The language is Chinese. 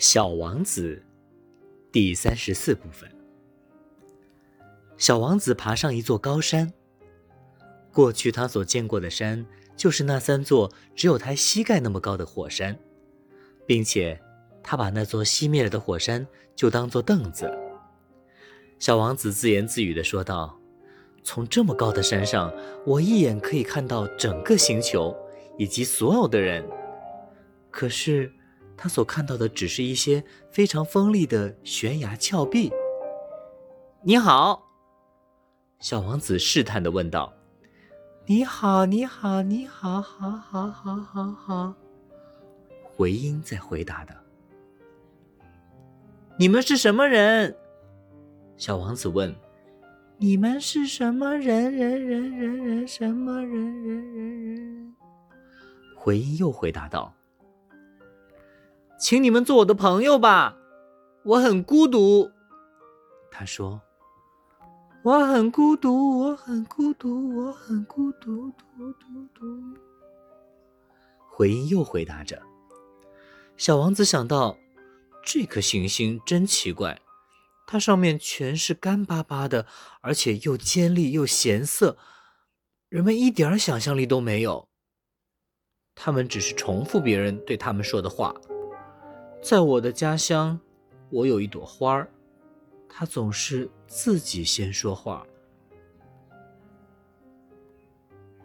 小王子，第三十四部分。小王子爬上一座高山。过去他所见过的山，就是那三座只有他膝盖那么高的火山，并且他把那座熄灭了的火山就当做凳子。小王子自言自语地说道：“从这么高的山上，我一眼可以看到整个星球以及所有的人。可是……”他所看到的只是一些非常锋利的悬崖峭壁。你好，小王子试探的问道。你好，你好，你好，好，好，好，好，好。回音在回答的。你们是什么人？小王子问。你们是什么人？人，人，人，人，什么人？人，人，人。回音又回答道。请你们做我的朋友吧，我很孤独。他说：“我很孤独，我很孤独，我很孤独。”独独独。回音又回答着。小王子想到，这颗行星真奇怪，它上面全是干巴巴的，而且又尖利又咸涩，人们一点想象力都没有。他们只是重复别人对他们说的话。在我的家乡，我有一朵花儿，它总是自己先说话。